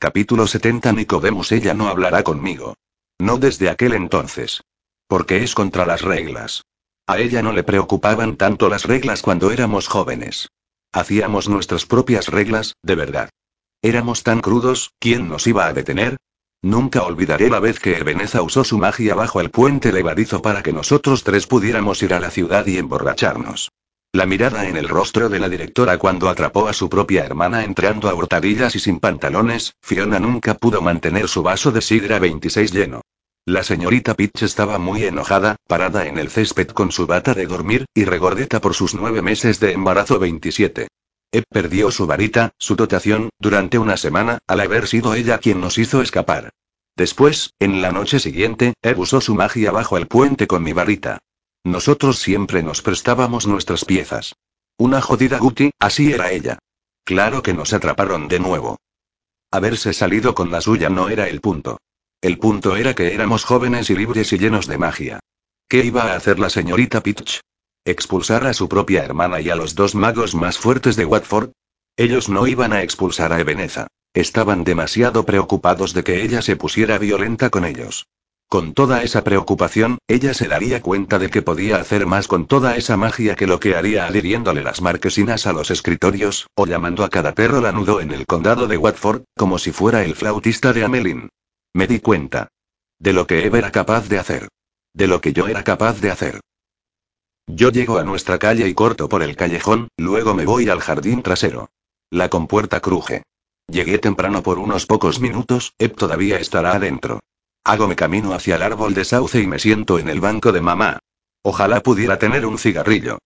Capítulo 70 Nicodemus Ella no hablará conmigo. No desde aquel entonces. Porque es contra las reglas. A ella no le preocupaban tanto las reglas cuando éramos jóvenes. Hacíamos nuestras propias reglas, de verdad. Éramos tan crudos, ¿quién nos iba a detener? Nunca olvidaré la vez que Ebeneza usó su magia bajo el puente levadizo para que nosotros tres pudiéramos ir a la ciudad y emborracharnos. La mirada en el rostro de la directora cuando atrapó a su propia hermana entrando a hurtadillas y sin pantalones, Fiona nunca pudo mantener su vaso de sidra 26 lleno. La señorita Pitch estaba muy enojada, parada en el césped con su bata de dormir, y regordeta por sus nueve meses de embarazo 27. Eb perdió su varita, su dotación, durante una semana, al haber sido ella quien nos hizo escapar. Después, en la noche siguiente, Eb usó su magia bajo el puente con mi varita. Nosotros siempre nos prestábamos nuestras piezas. Una jodida Guti, así era ella. Claro que nos atraparon de nuevo. Haberse salido con la suya no era el punto. El punto era que éramos jóvenes y libres y llenos de magia. ¿Qué iba a hacer la señorita Pitch? ¿Expulsar a su propia hermana y a los dos magos más fuertes de Watford? Ellos no iban a expulsar a Ebeneza. Estaban demasiado preocupados de que ella se pusiera violenta con ellos. Con toda esa preocupación, ella se daría cuenta de que podía hacer más con toda esa magia que lo que haría adhiriéndole las marquesinas a los escritorios, o llamando a cada perro lanudo en el condado de Watford, como si fuera el flautista de Amelin. Me di cuenta. De lo que Eve era capaz de hacer. De lo que yo era capaz de hacer. Yo llego a nuestra calle y corto por el callejón, luego me voy al jardín trasero. La compuerta cruje. Llegué temprano por unos pocos minutos, Eb todavía estará adentro. Hago mi camino hacia el árbol de sauce y me siento en el banco de mamá. Ojalá pudiera tener un cigarrillo.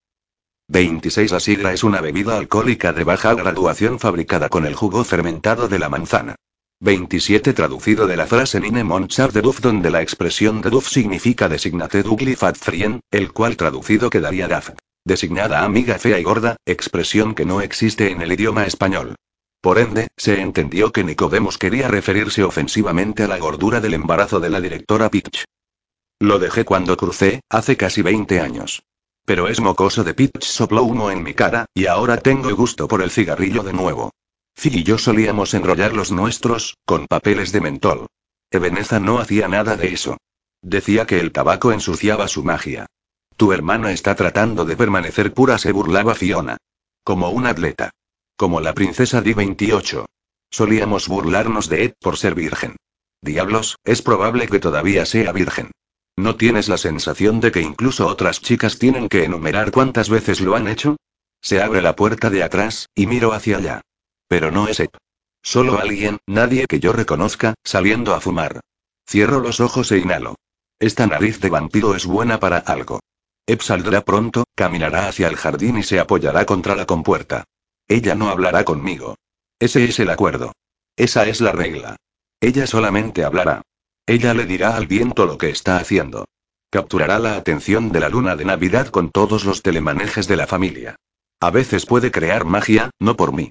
26 La sigla es una bebida alcohólica de baja graduación fabricada con el jugo fermentado de la manzana. 27 Traducido de la frase Nine Monchar de Duff donde la expresión de Duff significa designate ugly fat frien, el cual traducido quedaría Daf. Designada amiga fea y gorda, expresión que no existe en el idioma español. Por ende, se entendió que Nicodemus quería referirse ofensivamente a la gordura del embarazo de la directora Pitch. Lo dejé cuando crucé, hace casi 20 años. Pero es mocoso de Pitch sopló humo en mi cara, y ahora tengo gusto por el cigarrillo de nuevo. Phil y yo solíamos enrollar los nuestros, con papeles de mentol. Ebeneza no hacía nada de eso. Decía que el tabaco ensuciaba su magia. Tu hermana está tratando de permanecer pura, se burlaba Fiona. Como un atleta. Como la princesa Di 28. Solíamos burlarnos de Ed por ser virgen. Diablos, es probable que todavía sea virgen. ¿No tienes la sensación de que incluso otras chicas tienen que enumerar cuántas veces lo han hecho? Se abre la puerta de atrás, y miro hacia allá. Pero no es Ed. Solo alguien, nadie que yo reconozca, saliendo a fumar. Cierro los ojos e inhalo. Esta nariz de vampiro es buena para algo. Ed saldrá pronto, caminará hacia el jardín y se apoyará contra la compuerta. Ella no hablará conmigo. Ese es el acuerdo. Esa es la regla. Ella solamente hablará. Ella le dirá al viento lo que está haciendo. Capturará la atención de la luna de Navidad con todos los telemanejes de la familia. A veces puede crear magia, no por mí.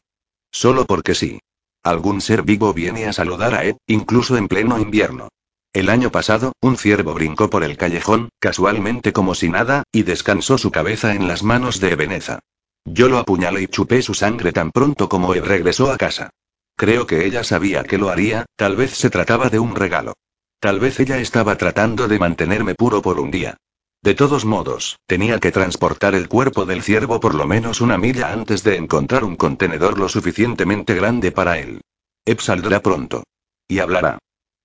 Solo porque sí. Algún ser vivo viene a saludar a Ed, incluso en pleno invierno. El año pasado, un ciervo brincó por el callejón, casualmente como si nada, y descansó su cabeza en las manos de Ebeneza. Yo lo apuñalé y chupé su sangre tan pronto como él regresó a casa. Creo que ella sabía que lo haría, tal vez se trataba de un regalo. Tal vez ella estaba tratando de mantenerme puro por un día. De todos modos, tenía que transportar el cuerpo del ciervo por lo menos una milla antes de encontrar un contenedor lo suficientemente grande para él. Eb saldrá pronto. Y hablará.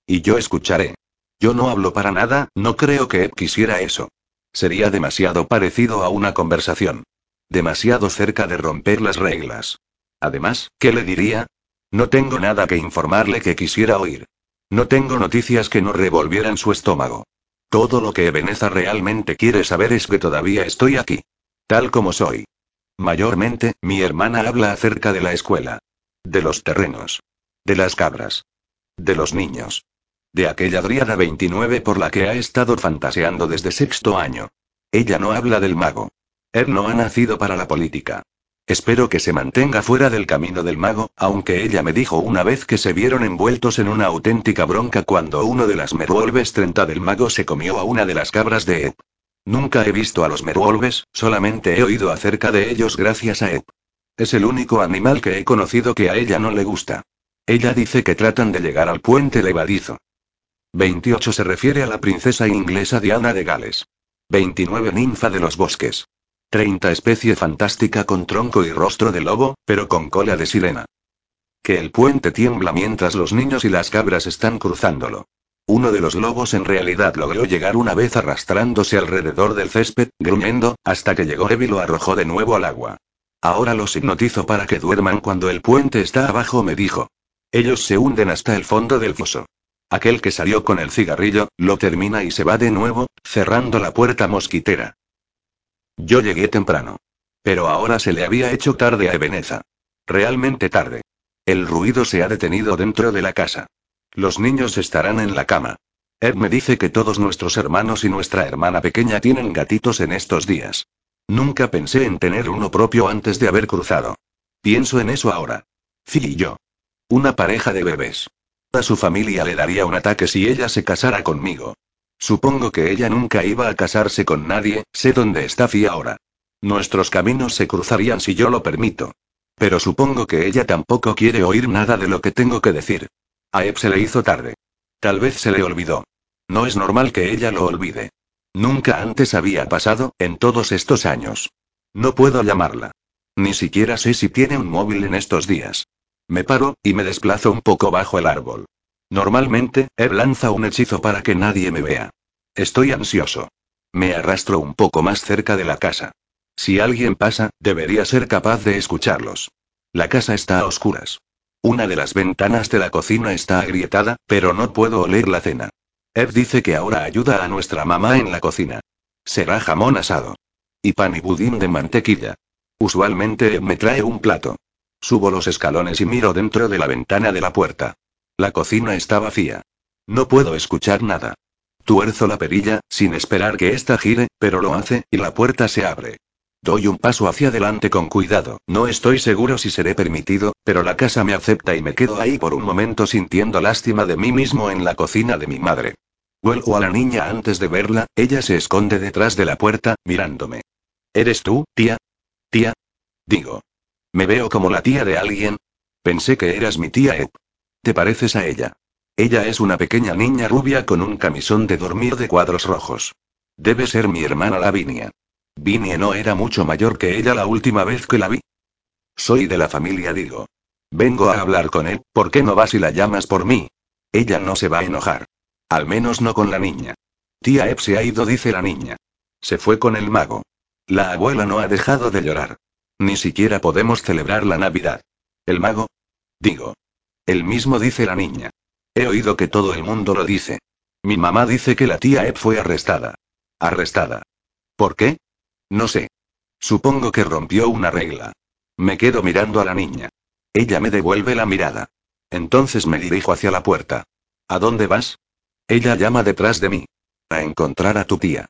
Y yo escucharé. Yo no hablo para nada, no creo que Eb quisiera eso. Sería demasiado parecido a una conversación. Demasiado cerca de romper las reglas. Además, ¿qué le diría? No tengo nada que informarle que quisiera oír. No tengo noticias que no revolvieran su estómago. Todo lo que Ebeneza realmente quiere saber es que todavía estoy aquí. Tal como soy. Mayormente, mi hermana habla acerca de la escuela. De los terrenos. De las cabras. De los niños. De aquella Driada 29 por la que ha estado fantaseando desde sexto año. Ella no habla del mago. No ha nacido para la política. Espero que se mantenga fuera del camino del mago, aunque ella me dijo una vez que se vieron envueltos en una auténtica bronca cuando uno de las Merwolves 30 del mago se comió a una de las cabras de Ep. Nunca he visto a los Merwolves, solamente he oído acerca de ellos gracias a Ep. Es el único animal que he conocido que a ella no le gusta. Ella dice que tratan de llegar al puente levadizo. 28 se refiere a la princesa inglesa Diana de Gales. 29 ninfa de los bosques. 30 especie fantástica con tronco y rostro de lobo, pero con cola de sirena. Que el puente tiembla mientras los niños y las cabras están cruzándolo. Uno de los lobos en realidad logró llegar una vez arrastrándose alrededor del césped, gruñendo, hasta que llegó Evi y lo arrojó de nuevo al agua. Ahora los hipnotizo para que duerman cuando el puente está abajo, me dijo. Ellos se hunden hasta el fondo del foso. Aquel que salió con el cigarrillo, lo termina y se va de nuevo, cerrando la puerta mosquitera. Yo llegué temprano. Pero ahora se le había hecho tarde a Ebeneza. Realmente tarde. El ruido se ha detenido dentro de la casa. Los niños estarán en la cama. Ed me dice que todos nuestros hermanos y nuestra hermana pequeña tienen gatitos en estos días. Nunca pensé en tener uno propio antes de haber cruzado. Pienso en eso ahora. Fi y yo. Una pareja de bebés. A su familia le daría un ataque si ella se casara conmigo. Supongo que ella nunca iba a casarse con nadie, sé dónde está Fi ahora. Nuestros caminos se cruzarían si yo lo permito. Pero supongo que ella tampoco quiere oír nada de lo que tengo que decir. A Eb se le hizo tarde. Tal vez se le olvidó. No es normal que ella lo olvide. Nunca antes había pasado, en todos estos años. No puedo llamarla. Ni siquiera sé si tiene un móvil en estos días. Me paro, y me desplazo un poco bajo el árbol. Normalmente, Eb lanza un hechizo para que nadie me vea. Estoy ansioso. Me arrastro un poco más cerca de la casa. Si alguien pasa, debería ser capaz de escucharlos. La casa está a oscuras. Una de las ventanas de la cocina está agrietada, pero no puedo oler la cena. Ed dice que ahora ayuda a nuestra mamá en la cocina. Será jamón asado. Y pan y budín de mantequilla. Usualmente Ed me trae un plato. Subo los escalones y miro dentro de la ventana de la puerta. La cocina está vacía. No puedo escuchar nada. Tuerzo la perilla, sin esperar que ésta gire, pero lo hace, y la puerta se abre. Doy un paso hacia adelante con cuidado, no estoy seguro si seré permitido, pero la casa me acepta y me quedo ahí por un momento sintiendo lástima de mí mismo en la cocina de mi madre. Vuelvo a la niña antes de verla, ella se esconde detrás de la puerta, mirándome. ¿Eres tú, tía? Tía. Digo. ¿Me veo como la tía de alguien? Pensé que eras mi tía Ed. ¿Te pareces a ella? Ella es una pequeña niña rubia con un camisón de dormir de cuadros rojos. Debe ser mi hermana Lavinia. Vinie no era mucho mayor que ella la última vez que la vi. Soy de la familia, digo. Vengo a hablar con él, ¿por qué no vas y la llamas por mí? Ella no se va a enojar. Al menos no con la niña. Tía Ep se ha ido, dice la niña. Se fue con el mago. La abuela no ha dejado de llorar. Ni siquiera podemos celebrar la Navidad. ¿El mago? Digo. El mismo dice la niña. He oído que todo el mundo lo dice. Mi mamá dice que la tía Ed fue arrestada. ¿Arrestada? ¿Por qué? No sé. Supongo que rompió una regla. Me quedo mirando a la niña. Ella me devuelve la mirada. Entonces me dirijo hacia la puerta. ¿A dónde vas? Ella llama detrás de mí. A encontrar a tu tía.